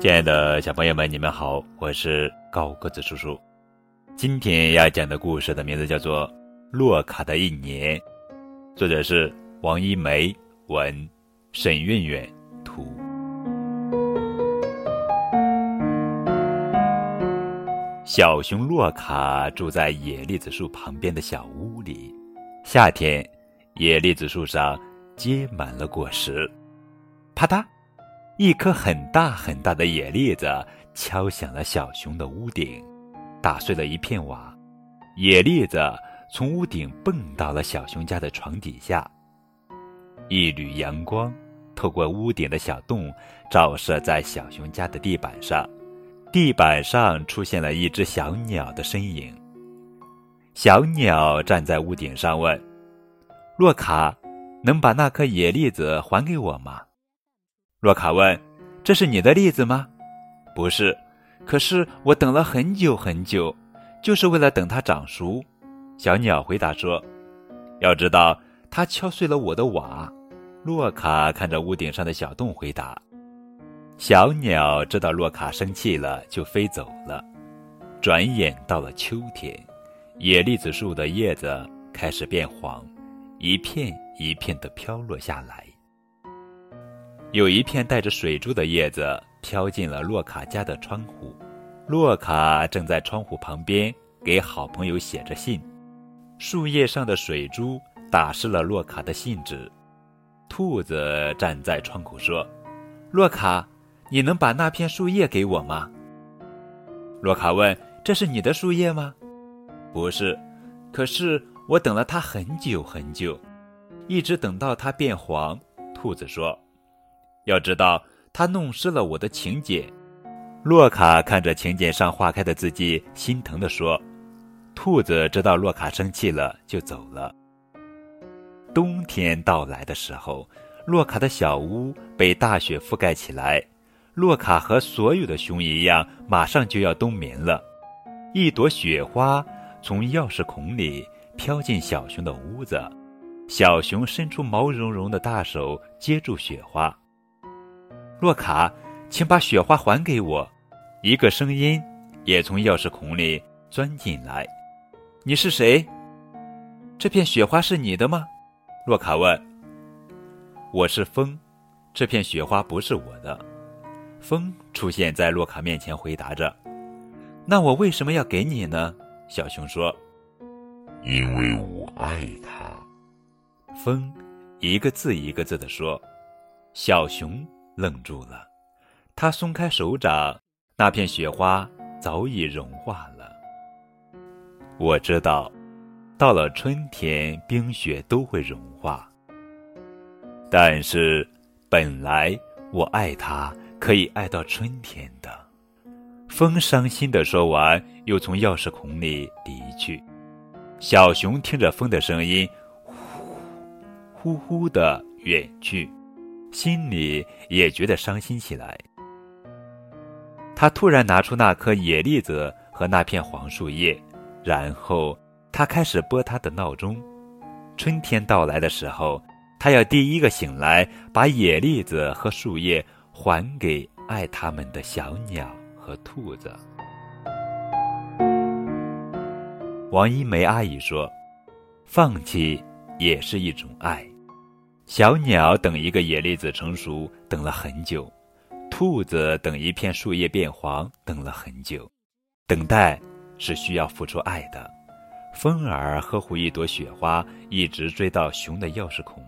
亲爱的小朋友们，你们好，我是高个子叔叔。今天要讲的故事的名字叫做《洛卡的一年》，作者是王一梅，文沈韵韵图。小熊洛卡住在野栗子树旁边的小屋里。夏天，野栗子树上结满了果实。啪嗒。一颗很大很大的野栗子敲响了小熊的屋顶，打碎了一片瓦。野栗子从屋顶蹦到了小熊家的床底下。一缕阳光透过屋顶的小洞，照射在小熊家的地板上。地板上出现了一只小鸟的身影。小鸟站在屋顶上问：“洛卡，能把那颗野栗子还给我吗？”洛卡问：“这是你的栗子吗？”“不是，可是我等了很久很久，就是为了等它长熟。”小鸟回答说：“要知道，它敲碎了我的瓦。”洛卡看着屋顶上的小洞回答：“小鸟知道洛卡生气了，就飞走了。”转眼到了秋天，野栗子树的叶子开始变黄，一片一片的飘落下来。有一片带着水珠的叶子飘进了洛卡家的窗户，洛卡正在窗户旁边给好朋友写着信，树叶上的水珠打湿了洛卡的信纸。兔子站在窗口说：“洛卡，你能把那片树叶给我吗？”洛卡问：“这是你的树叶吗？”“不是，可是我等了它很久很久，一直等到它变黄。”兔子说。要知道，他弄湿了我的请柬。洛卡看着请柬上画开的字迹，心疼地说：“兔子知道洛卡生气了，就走了。”冬天到来的时候，洛卡的小屋被大雪覆盖起来。洛卡和所有的熊一样，马上就要冬眠了。一朵雪花从钥匙孔里飘进小熊的屋子，小熊伸出毛茸茸的大手接住雪花。洛卡，请把雪花还给我。一个声音也从钥匙孔里钻进来。你是谁？这片雪花是你的吗？洛卡问。我是风，这片雪花不是我的。风出现在洛卡面前，回答着。那我为什么要给你呢？小熊说。因为我爱它。风一个字一个字的说。小熊。愣住了，他松开手掌，那片雪花早已融化了。我知道，到了春天，冰雪都会融化。但是，本来我爱他，可以爱到春天的。风伤心的说完，又从钥匙孔里离去。小熊听着风的声音，呼呼呼的远去。心里也觉得伤心起来。他突然拿出那颗野栗子和那片黄树叶，然后他开始拨他的闹钟。春天到来的时候，他要第一个醒来，把野栗子和树叶还给爱他们的小鸟和兔子。王一梅阿姨说：“放弃也是一种爱。”小鸟等一个野栗子成熟，等了很久；兔子等一片树叶变黄，等了很久。等待是需要付出爱的。风儿呵护一朵雪花，一直追到熊的钥匙孔。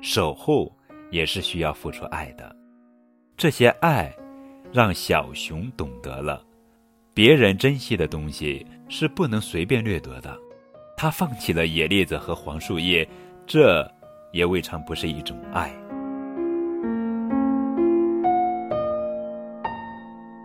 守候也是需要付出爱的。这些爱，让小熊懂得了，别人珍惜的东西是不能随便掠夺的。他放弃了野栗子和黄树叶，这。也未尝不是一种爱。